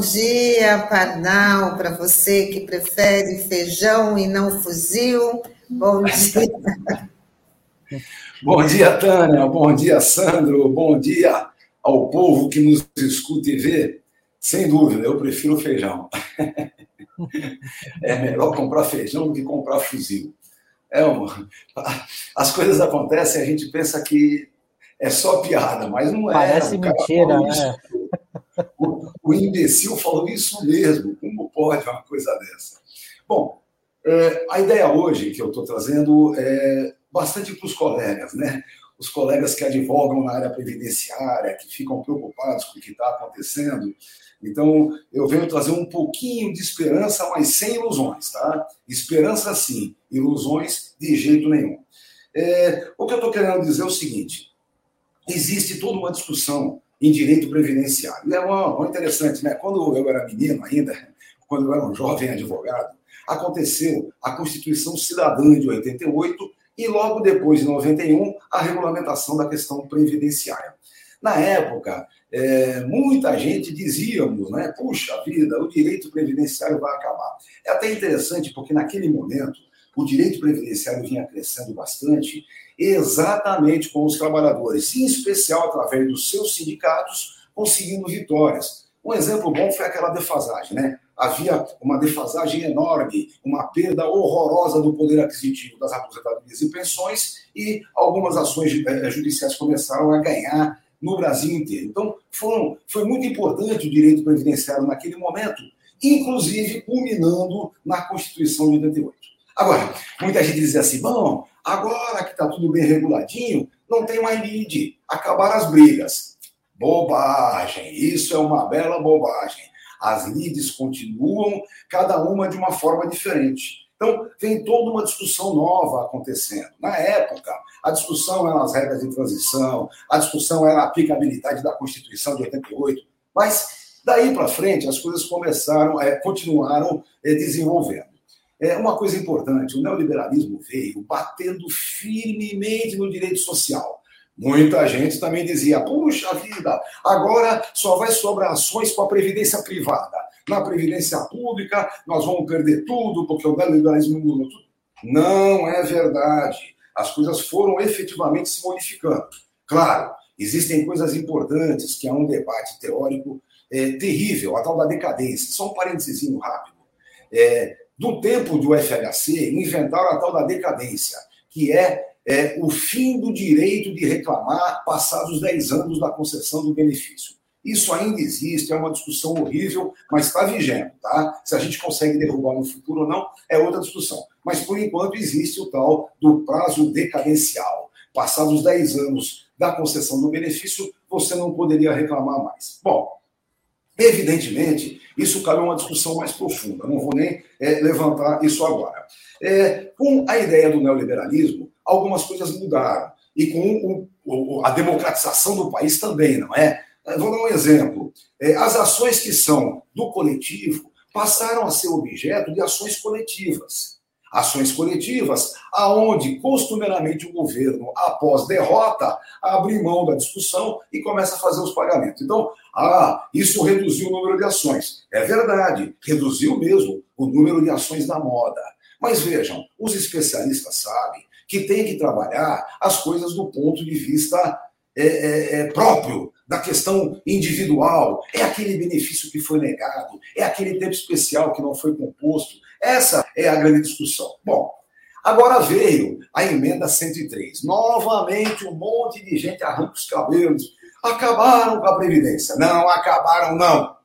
Dia, Pardal, para você que prefere feijão e não fuzil. Bom dia. bom dia, Tânia. Bom dia, Sandro. Bom dia ao povo que nos escuta e vê. Sem dúvida, eu prefiro feijão. É melhor comprar feijão do que comprar fuzil. É uma... As coisas acontecem, a gente pensa que é só piada, mas não é. Parece mentira, né? O, o, imbecil falou isso mesmo. Como pode uma coisa dessa? Bom, é, a ideia hoje que eu estou trazendo é bastante para os colegas, né? Os colegas que advogam na área previdenciária, que ficam preocupados com o que está acontecendo. Então, eu venho trazer um pouquinho de esperança, mas sem ilusões, tá? Esperança sim, ilusões de jeito nenhum. É, o que eu estou querendo dizer é o seguinte: existe toda uma discussão em direito previdenciário. É uma, uma interessante, né? Quando eu era menino ainda, quando eu era um jovem advogado, aconteceu a Constituição Cidadã de 88 e logo depois, de 91, a regulamentação da questão previdenciária. Na época, é, muita gente dizíamos, né? Puxa vida, o direito previdenciário vai acabar. É até interessante porque naquele momento o direito previdenciário vinha crescendo bastante exatamente com os trabalhadores, em especial através dos seus sindicatos, conseguindo vitórias. Um exemplo bom foi aquela defasagem, né? Havia uma defasagem enorme, uma perda horrorosa do poder aquisitivo das aposentadorias e pensões, e algumas ações eh, judiciais começaram a ganhar no Brasil inteiro. Então, foram, foi muito importante o direito previdenciário naquele momento, inclusive culminando na Constituição de 88. Agora, muita gente diz assim: bom, Agora que está tudo bem reguladinho, não tem mais lead. Acabaram as brigas. Bobagem. Isso é uma bela bobagem. As leads continuam, cada uma de uma forma diferente. Então, tem toda uma discussão nova acontecendo. Na época, a discussão era as regras de transição, a discussão era a aplicabilidade da Constituição de 88, mas daí para frente as coisas começaram, é, continuaram é, desenvolvendo. É uma coisa importante: o neoliberalismo veio batendo firmemente no direito social. Muita gente também dizia: puxa vida, agora só vai sobrar ações com a previdência privada. Na previdência pública, nós vamos perder tudo, porque o neoliberalismo muda tudo. Não é verdade. As coisas foram efetivamente se modificando. Claro, existem coisas importantes, que é um debate teórico é, terrível, a tal da decadência. Só um parênteses rápido. É, do tempo do FHC, inventaram a tal da decadência, que é, é o fim do direito de reclamar passados 10 anos da concessão do benefício. Isso ainda existe, é uma discussão horrível, mas está vigente, tá? Se a gente consegue derrubar no futuro ou não, é outra discussão. Mas, por enquanto, existe o tal do prazo decadencial. Passados 10 anos da concessão do benefício, você não poderia reclamar mais. Bom, Evidentemente, isso cabe uma discussão mais profunda, não vou nem é, levantar isso agora. É, com a ideia do neoliberalismo, algumas coisas mudaram. E com o, o, a democratização do país também, não é? é vou dar um exemplo. É, as ações que são do coletivo passaram a ser objeto de ações coletivas ações coletivas, aonde costumeiramente o governo, após derrota, abre mão da discussão e começa a fazer os pagamentos. Então, ah, isso reduziu o número de ações. É verdade, reduziu mesmo o número de ações da moda. Mas vejam, os especialistas sabem que tem que trabalhar as coisas do ponto de vista é, é, é, próprio, da questão individual. É aquele benefício que foi negado, é aquele tempo especial que não foi composto, essa é a grande discussão. Bom, agora veio a emenda 103. Novamente, um monte de gente arranca os cabelos. Acabaram com a Previdência. Não, acabaram, não.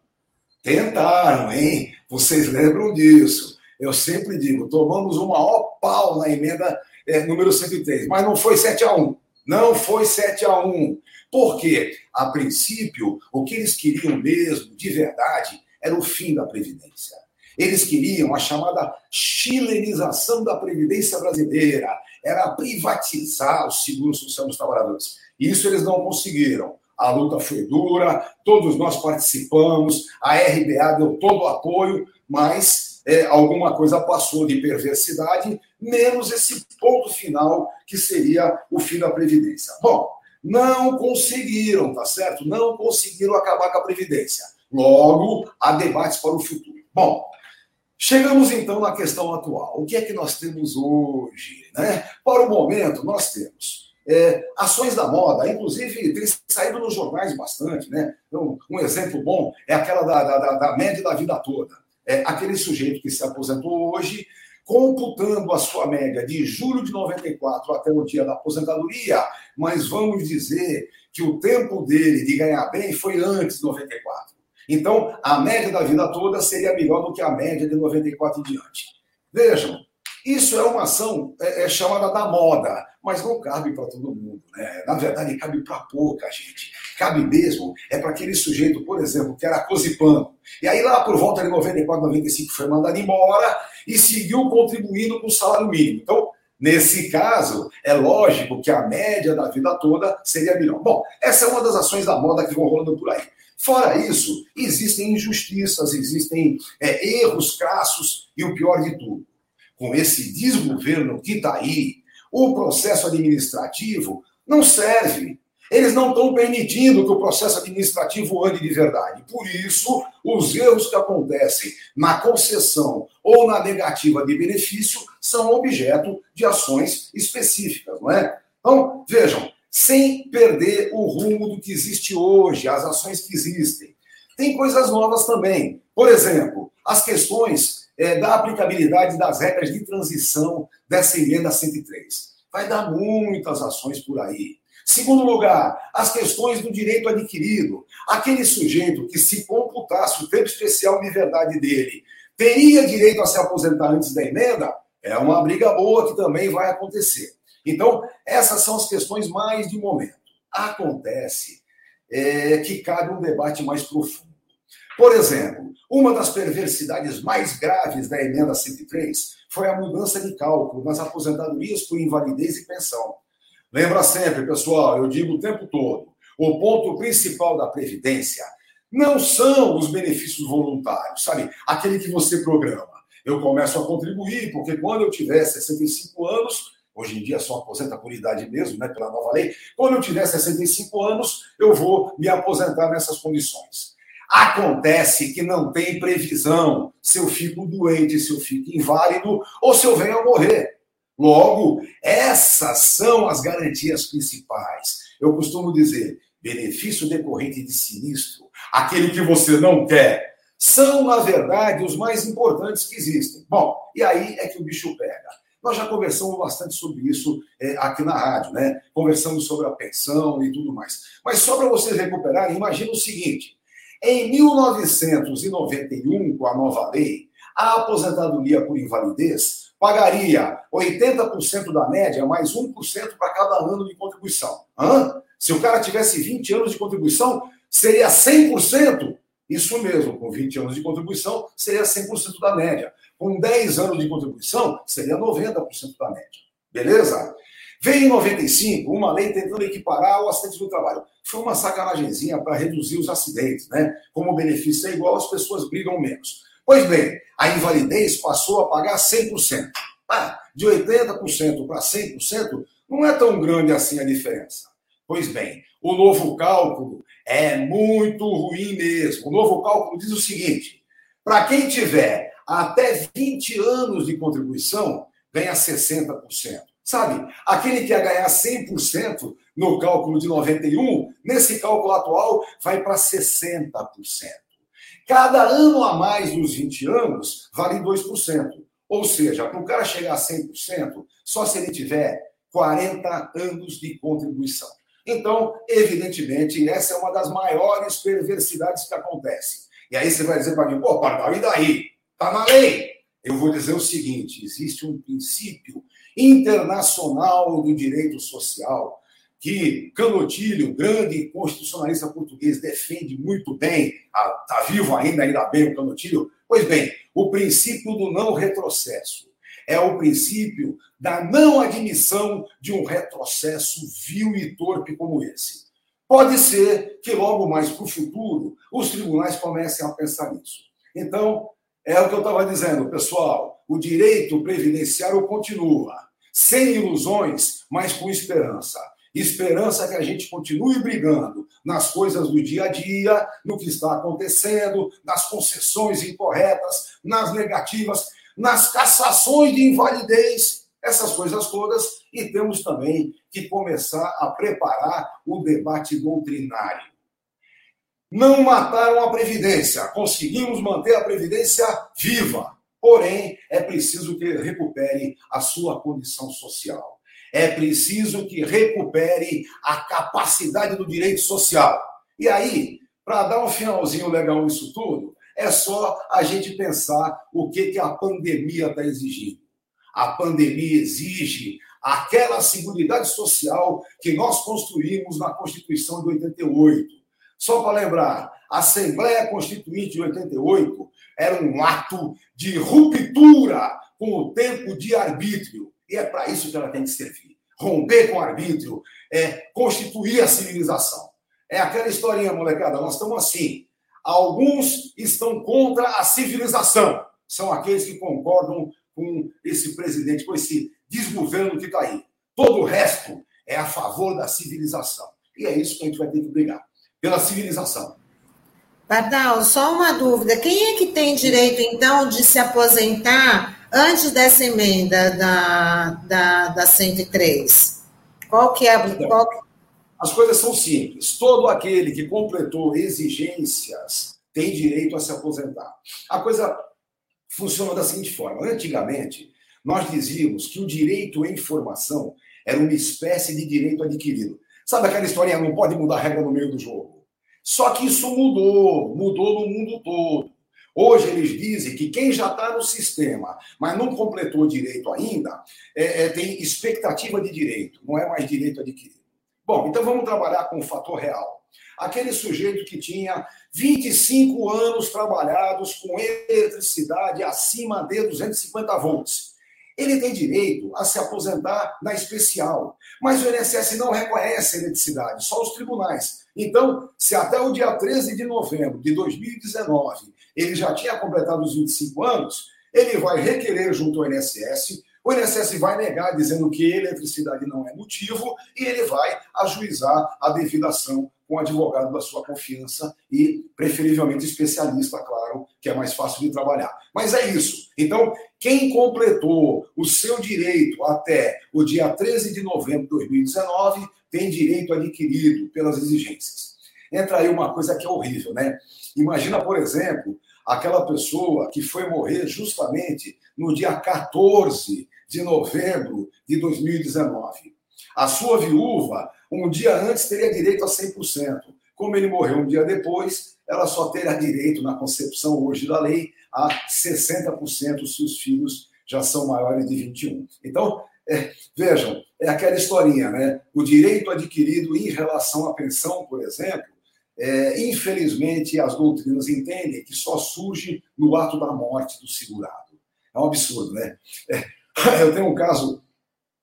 Tentaram, hein? Vocês lembram disso. Eu sempre digo, tomamos um maior pau na emenda é, número 103, mas não foi 7 a 1. Não foi 7 a 1. Por quê? A princípio, o que eles queriam mesmo, de verdade, era o fim da Previdência. Eles queriam a chamada chilenização da Previdência brasileira, era privatizar o seguro social dos trabalhadores. Isso eles não conseguiram. A luta foi dura, todos nós participamos, a RBA deu todo o apoio, mas é, alguma coisa passou de perversidade, menos esse ponto final que seria o fim da Previdência. Bom, não conseguiram, tá certo? Não conseguiram acabar com a Previdência. Logo, há debates para o futuro. Bom, chegamos então na questão atual. O que é que nós temos hoje? Né? Para o momento, nós temos é, ações da moda, inclusive tem saído nos jornais bastante, né? Então, um exemplo bom é aquela da, da, da média da vida toda. É, aquele sujeito que se aposentou hoje, computando a sua média de julho de 94 até o dia da aposentadoria, mas vamos dizer que o tempo dele de ganhar bem foi antes de 94. Então, a média da vida toda seria melhor do que a média de 94 em diante. Vejam, isso é uma ação é, é chamada da moda, mas não cabe para todo mundo. Né? Na verdade, cabe para pouca gente. Cabe mesmo é para aquele sujeito, por exemplo, que era cozipano. E aí, lá por volta de 94, 95, foi mandado embora e seguiu contribuindo com o salário mínimo. Então, Nesse caso, é lógico que a média da vida toda seria melhor. Bom, essa é uma das ações da moda que vão rolando por aí. Fora isso, existem injustiças, existem é, erros crassos e o pior de tudo, com esse desgoverno que está aí, o processo administrativo não serve. Eles não estão permitindo que o processo administrativo ande de verdade. Por isso, os erros que acontecem na concessão ou na negativa de benefício são objeto de ações específicas, não é? Então, vejam, sem perder o rumo do que existe hoje, as ações que existem. Tem coisas novas também. Por exemplo, as questões é, da aplicabilidade das regras de transição dessa emenda 103. Vai dar muitas ações por aí. Segundo lugar, as questões do direito adquirido. Aquele sujeito que, se computasse o tempo especial de verdade dele, teria direito a se aposentar antes da emenda? É uma briga boa que também vai acontecer. Então, essas são as questões mais de momento. Acontece é, que cabe um debate mais profundo. Por exemplo, uma das perversidades mais graves da emenda 103 foi a mudança de cálculo nas aposentadorias por invalidez e pensão. Lembra sempre, pessoal, eu digo o tempo todo, o ponto principal da Previdência não são os benefícios voluntários, sabe? Aquele que você programa. Eu começo a contribuir, porque quando eu tiver 65 anos, hoje em dia só aposenta por idade mesmo, né, pela nova lei, quando eu tiver 65 anos, eu vou me aposentar nessas condições. Acontece que não tem previsão se eu fico doente, se eu fico inválido ou se eu venho a morrer. Logo, essas são as garantias principais. Eu costumo dizer: benefício decorrente de sinistro, aquele que você não quer, são, na verdade, os mais importantes que existem. Bom, e aí é que o bicho pega. Nós já conversamos bastante sobre isso é, aqui na rádio, né? Conversamos sobre a pensão e tudo mais. Mas só para vocês recuperarem, imagina o seguinte: em 1991, com a nova lei, a aposentadoria por invalidez pagaria 80% da média, mais 1% para cada ano de contribuição. Hã? Se o cara tivesse 20 anos de contribuição, seria 100%. Isso mesmo, com 20 anos de contribuição, seria 100% da média. Com 10 anos de contribuição, seria 90% da média. Beleza? Veio em 95 uma lei tentando equiparar o acidente do trabalho. Foi uma sacanagemzinha para reduzir os acidentes, né? Como o benefício é igual, as pessoas brigam menos. Pois bem, a invalidez passou a pagar 100%. Ah, de 80% para 100% não é tão grande assim a diferença. Pois bem, o novo cálculo é muito ruim mesmo. O novo cálculo diz o seguinte: para quem tiver até 20 anos de contribuição, ganha 60%. Sabe? Aquele que ia ganhar 100% no cálculo de 91, nesse cálculo atual, vai para 60%. Cada ano a mais dos 20 anos vale 2%. Ou seja, para o cara chegar a 100%, só se ele tiver 40 anos de contribuição. Então, evidentemente, essa é uma das maiores perversidades que acontecem. E aí você vai dizer para mim, pô, Pardal, e daí? Está na lei. Eu vou dizer o seguinte: existe um princípio internacional do direito social, que Canotilho, grande constitucionalista português, defende muito bem, está vivo ainda, ainda bem o Canotilho. Pois bem, o princípio do não retrocesso é o princípio da não admissão de um retrocesso vil e torpe como esse. Pode ser que logo mais para o futuro os tribunais comecem a pensar nisso. Então, é o que eu estava dizendo, pessoal. O direito previdenciário continua, sem ilusões, mas com esperança. Esperança que a gente continue brigando nas coisas do dia a dia, no que está acontecendo, nas concessões incorretas, nas negativas, nas cassações de invalidez, essas coisas todas. E temos também que começar a preparar o debate doutrinário. Não mataram a Previdência, conseguimos manter a Previdência viva. Porém, é preciso que recupere a sua condição social é preciso que recupere a capacidade do direito social. E aí, para dar um finalzinho legal nisso tudo, é só a gente pensar o que, que a pandemia está exigindo. A pandemia exige aquela seguridade social que nós construímos na Constituição de 88. Só para lembrar, a Assembleia Constituinte de 88 era um ato de ruptura com o tempo de arbítrio. E é para isso que ela tem que servir. Romper com o arbítrio, é constituir a civilização. É aquela historinha, molecada, nós estamos assim. Alguns estão contra a civilização. São aqueles que concordam com esse presidente, com esse desgoverno que está aí. Todo o resto é a favor da civilização. E é isso que a gente vai ter que brigar. Pela civilização. Pardal, só uma dúvida. Quem é que tem direito, então, de se aposentar antes dessa emenda da, da, da 103? Qual que é então, qual... As coisas são simples. Todo aquele que completou exigências tem direito a se aposentar. A coisa funciona da seguinte forma: antigamente, nós dizíamos que o direito à informação era uma espécie de direito adquirido. Sabe aquela historinha, não pode mudar a regra no meio do jogo? Só que isso mudou, mudou no mundo todo. Hoje eles dizem que quem já está no sistema, mas não completou direito ainda, é, é, tem expectativa de direito, não é mais direito adquirido. Bom, então vamos trabalhar com o fator real. Aquele sujeito que tinha 25 anos trabalhados com eletricidade acima de 250 volts. Ele tem direito a se aposentar na especial. Mas o INSS não reconhece a eletricidade, só os tribunais. Então, se até o dia 13 de novembro de 2019 ele já tinha completado os 25 anos, ele vai requerer junto ao INSS, o INSS vai negar, dizendo que eletricidade não é motivo, e ele vai ajuizar a devida ação com o advogado da sua confiança e, preferivelmente, especialista, claro, que é mais fácil de trabalhar. Mas é isso. Então, quem completou o seu direito até o dia 13 de novembro de 2019 tem direito adquirido pelas exigências. Entra aí uma coisa que é horrível, né? Imagina, por exemplo, aquela pessoa que foi morrer justamente no dia 14 de novembro de 2019. A sua viúva, um dia antes, teria direito a 100%. Como ele morreu um dia depois, ela só terá direito, na concepção hoje da lei, a 60% se os filhos já são maiores de 21. Então, é, vejam, é aquela historinha, né? O direito adquirido em relação à pensão, por exemplo, é, infelizmente, as doutrinas entendem que só surge no ato da morte do segurado. É um absurdo, né? É, eu tenho um caso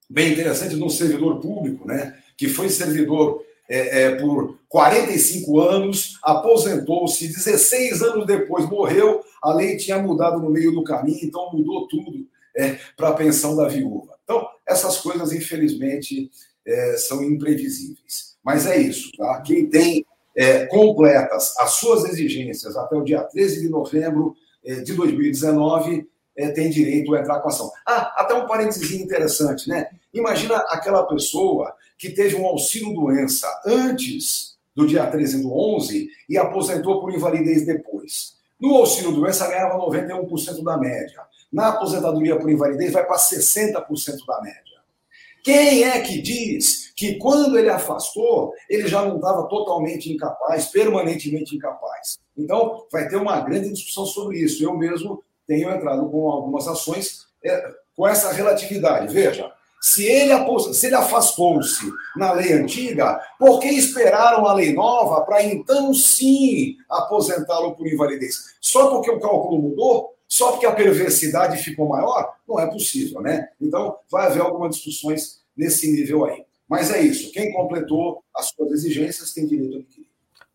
bem interessante de um servidor público, né? Que foi servidor é, é por 45 anos, aposentou-se, 16 anos depois morreu, a lei tinha mudado no meio do caminho, então mudou tudo é, para a pensão da viúva. Então, essas coisas, infelizmente, é, são imprevisíveis. Mas é isso, tá? Quem tem é, completas as suas exigências até o dia 13 de novembro é, de 2019, é, tem direito a entrar com ação. Ah, até um parênteses interessante, né? Imagina aquela pessoa que teve um auxílio-doença antes do dia 13 do 11 e aposentou por invalidez depois. No auxílio-doença ganhava 91% da média. Na aposentadoria por invalidez vai para 60% da média. Quem é que diz que quando ele afastou, ele já não estava totalmente incapaz, permanentemente incapaz? Então, vai ter uma grande discussão sobre isso. Eu mesmo tenho entrado com algumas ações é, com essa relatividade. Veja, se ele, se ele afastou-se na lei antiga, por que esperaram a lei nova para então sim aposentá-lo por invalidez? Só porque o cálculo mudou? Só porque a perversidade ficou maior? Não é possível, né? Então, vai haver algumas discussões nesse nível aí. Mas é isso. Quem completou as suas exigências tem direito a adquirir.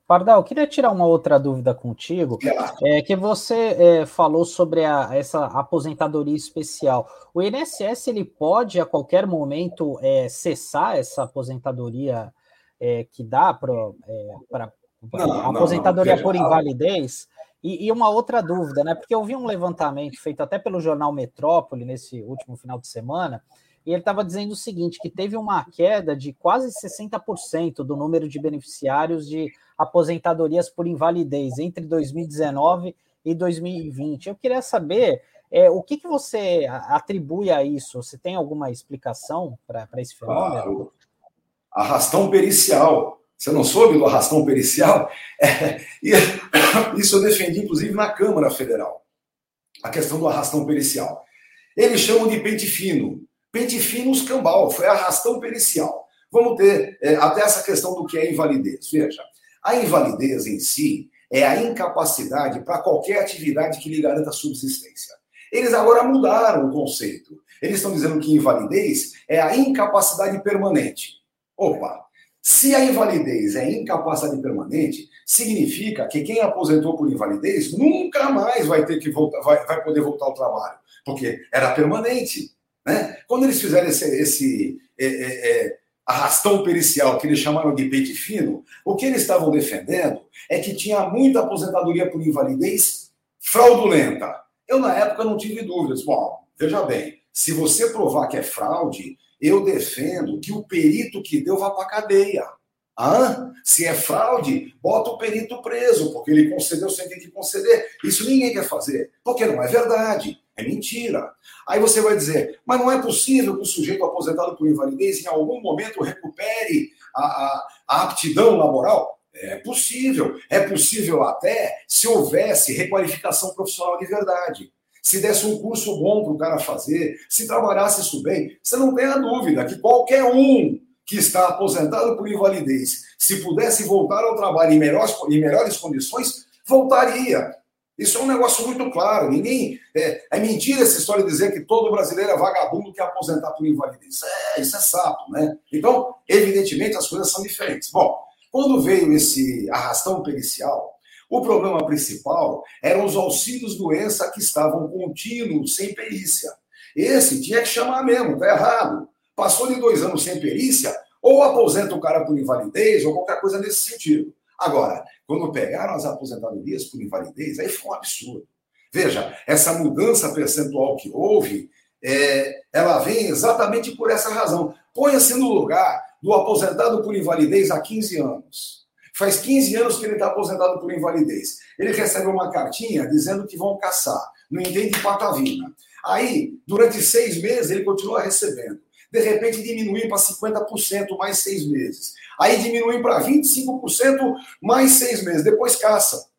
Pardal, queria tirar uma outra dúvida contigo, é que você é, falou sobre a, essa aposentadoria especial. O INSS ele pode a qualquer momento é, cessar essa aposentadoria é, que dá para é, aposentadoria não, não, por invalidez? E, e, uma outra dúvida, né? Porque eu vi um levantamento feito até pelo jornal Metrópole nesse último final de semana, e ele estava dizendo o seguinte: que teve uma queda de quase 60% do número de beneficiários de aposentadorias por invalidez entre 2019 e 2020. Eu queria saber é, o que, que você atribui a isso? Você tem alguma explicação para esse fenômeno? Claro. Arrastão pericial. Você não soube do arrastão pericial? É, isso eu defendi, inclusive, na Câmara Federal. A questão do arrastão pericial. Eles chamam de pente fino. Pente fino escambau, foi arrastão pericial. Vamos ter é, até essa questão do que é invalidez. Veja, a invalidez em si é a incapacidade para qualquer atividade que lhe garanta subsistência. Eles agora mudaram o conceito. Eles estão dizendo que invalidez é a incapacidade permanente. Opa, se a invalidez é incapacidade permanente, significa que quem aposentou por invalidez nunca mais vai ter que voltar, vai, vai poder voltar ao trabalho, porque era permanente. Né? Quando eles fizeram esse, esse é, é, é, arrastão pericial, que eles chamaram de peito fino, o que eles estavam defendendo é que tinha muita aposentadoria por invalidez fraudulenta. Eu, na época, não tive dúvidas. Bom, veja bem, se você provar que é fraude, eu defendo que o perito que deu vá para a cadeia. Ah, se é fraude, bota o perito preso, porque ele concedeu sem ter que conceder. Isso ninguém quer fazer, porque não é verdade, é mentira. Aí você vai dizer, mas não é possível que o sujeito aposentado por invalidez em algum momento recupere a, a, a aptidão laboral? É possível. É possível até se houvesse requalificação profissional de verdade se desse um curso bom para o cara fazer, se trabalhasse isso bem, você não tem a dúvida que qualquer um que está aposentado por invalidez, se pudesse voltar ao trabalho em melhores, em melhores condições, voltaria. Isso é um negócio muito claro. Ninguém. É, é, mentira essa história de dizer que todo brasileiro é vagabundo que é aposentar por invalidez. É, isso é sapo, né? Então, evidentemente, as coisas são diferentes. Bom, quando veio esse arrastão pericial, o problema principal eram os auxílios doença que estavam contínuos, sem perícia. Esse tinha que chamar mesmo, tá errado. Passou de dois anos sem perícia, ou aposenta o cara por invalidez, ou qualquer coisa nesse sentido. Agora, quando pegaram as aposentadorias por invalidez, aí foi um absurdo. Veja, essa mudança percentual que houve, é, ela vem exatamente por essa razão. Ponha-se no lugar do aposentado por invalidez há 15 anos. Faz 15 anos que ele está aposentado por invalidez. Ele recebe uma cartinha dizendo que vão caçar. Não entende patavina. Aí, durante seis meses, ele continua recebendo. De repente, diminui para 50% mais seis meses. Aí diminui para 25% mais seis meses. Depois caça.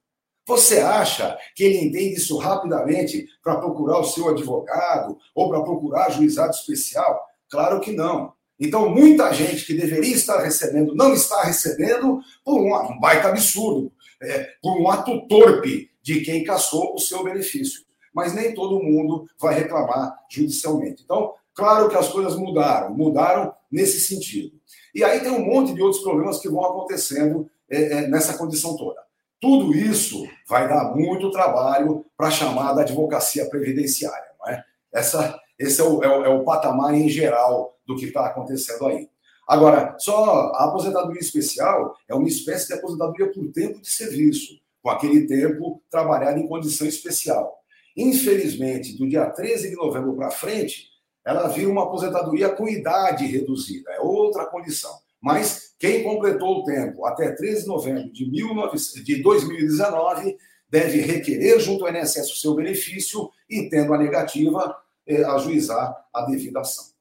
Você acha que ele entende isso rapidamente para procurar o seu advogado ou para procurar juizado especial? Claro que não. Então, muita gente que deveria estar recebendo não está recebendo por um, baita absurdo, é, por um ato torpe de quem caçou o seu benefício. Mas nem todo mundo vai reclamar judicialmente. Então, claro que as coisas mudaram, mudaram nesse sentido. E aí tem um monte de outros problemas que vão acontecendo é, é, nessa condição toda. Tudo isso vai dar muito trabalho para a chamada advocacia previdenciária. Não é? Essa, esse é o, é o, é o patamar em geral do que está acontecendo aí. Agora, só a aposentadoria especial é uma espécie de aposentadoria por tempo de serviço, com aquele tempo trabalhado em condição especial. Infelizmente, do dia 13 de novembro para frente, ela vira uma aposentadoria com idade reduzida, é outra condição. Mas quem completou o tempo até 13 de novembro de, 19, de 2019 deve requerer junto ao INSS o seu benefício e, tendo a negativa, é, ajuizar a devida ação.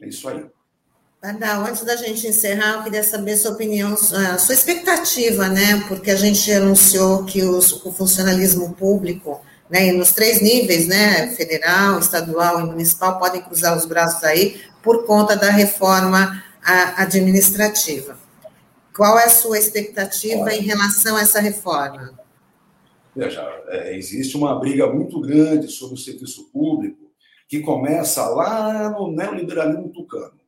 É isso aí. Pardal, antes da gente encerrar, eu queria saber sua opinião, a sua expectativa, né? Porque a gente anunciou que os, o funcionalismo público, né, nos três níveis, né, federal, estadual e municipal, podem cruzar os braços aí por conta da reforma administrativa. Qual é a sua expectativa Olha, em relação a essa reforma? Veja, é, existe uma briga muito grande sobre o serviço público que começa lá no neoliberalismo tucano.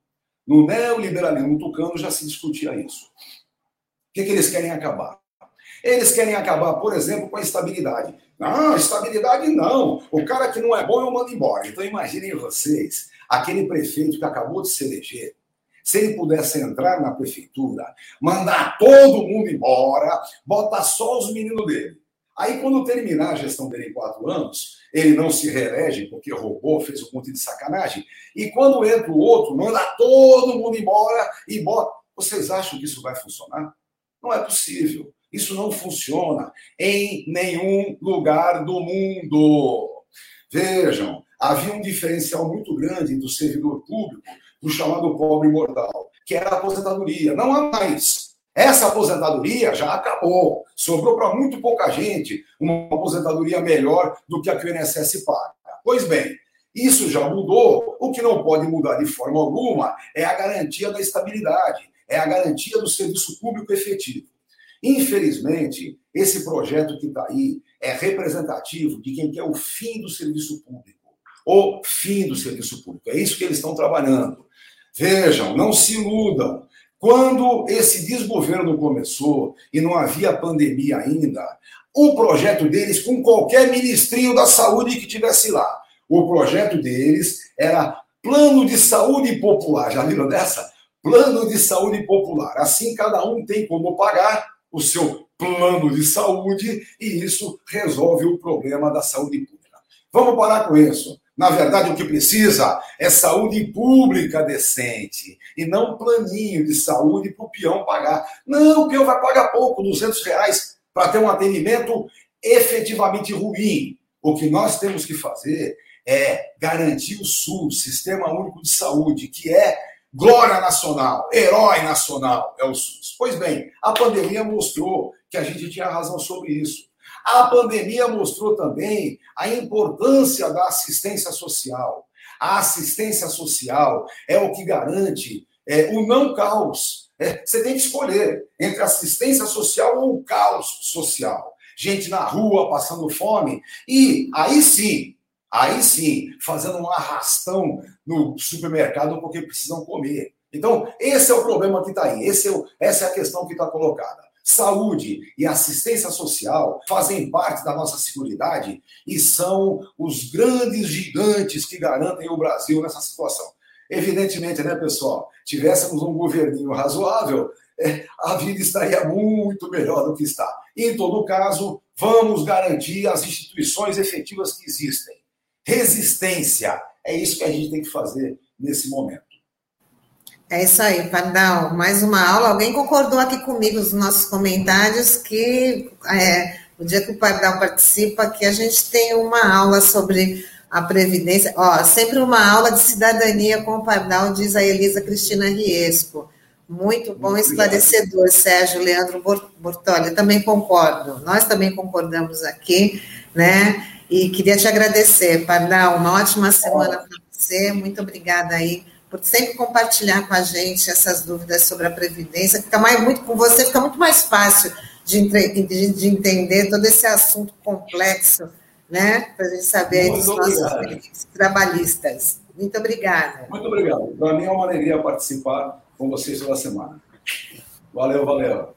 No neoliberalismo tucano já se discutia isso. O que, que eles querem acabar? Eles querem acabar, por exemplo, com a estabilidade. Não, estabilidade não. O cara que não é bom eu mando embora. Então imaginem vocês, aquele prefeito que acabou de se eleger, se ele pudesse entrar na prefeitura, mandar todo mundo embora, botar só os meninos dele. Aí, quando terminar a gestão dele em quatro anos, ele não se reelege porque roubou, fez um monte de sacanagem. E quando entra o outro, manda todo mundo embora e bota. Vocês acham que isso vai funcionar? Não é possível. Isso não funciona em nenhum lugar do mundo. Vejam, havia um diferencial muito grande do servidor público do chamado pobre mortal, que era a aposentadoria. Não há mais. Essa aposentadoria já acabou. Sobrou para muito pouca gente uma aposentadoria melhor do que a que o INSS paga. Pois bem, isso já mudou. O que não pode mudar de forma alguma é a garantia da estabilidade, é a garantia do serviço público efetivo. Infelizmente, esse projeto que está aí é representativo de quem quer o fim do serviço público. O fim do serviço público. É isso que eles estão trabalhando. Vejam, não se iludam. Quando esse desgoverno começou e não havia pandemia ainda, o projeto deles, com qualquer ministrinho da saúde que tivesse lá, o projeto deles era plano de saúde popular. Já viram dessa? Plano de saúde popular. Assim, cada um tem como pagar o seu plano de saúde e isso resolve o problema da saúde pública. Vamos parar com isso. Na verdade, o que precisa é saúde pública decente e não planinho de saúde para o peão pagar. Não, o peão vai pagar pouco, 200 reais, para ter um atendimento efetivamente ruim. O que nós temos que fazer é garantir o SUS, Sistema Único de Saúde, que é glória nacional, herói nacional, é o SUS. Pois bem, a pandemia mostrou que a gente tinha razão sobre isso. A pandemia mostrou também a importância da assistência social. A assistência social é o que garante é, o não caos. É, você tem que escolher entre assistência social ou caos social. Gente na rua passando fome. E aí sim, aí sim, fazendo um arrastão no supermercado porque precisam comer. Então, esse é o problema que está aí. Esse é o, essa é a questão que está colocada. Saúde e assistência social fazem parte da nossa seguridade e são os grandes gigantes que garantem o Brasil nessa situação. Evidentemente, né, pessoal? Tivéssemos um governinho razoável, é, a vida estaria muito melhor do que está. Em todo caso, vamos garantir as instituições efetivas que existem. Resistência é isso que a gente tem que fazer nesse momento. É isso aí, Pardal. Mais uma aula. Alguém concordou aqui comigo nos nossos comentários que é, o dia que o Pardal participa, que a gente tem uma aula sobre a Previdência. Ó, sempre uma aula de cidadania com o Pardal, diz a Elisa Cristina Riesco. Muito bom, Muito esclarecedor, Sérgio Leandro Bortoli. Também concordo. Nós também concordamos aqui, né? E queria te agradecer, Pardal. Uma ótima semana para você. Muito obrigada aí por sempre compartilhar com a gente essas dúvidas sobre a Previdência. Fica mais, muito com você, fica muito mais fácil de, de, de entender todo esse assunto complexo, né? Para a gente saber dos nossos benefícios trabalhistas. Muito obrigada. Muito obrigado. Para mim é uma alegria participar com vocês toda semana. Valeu, valeu.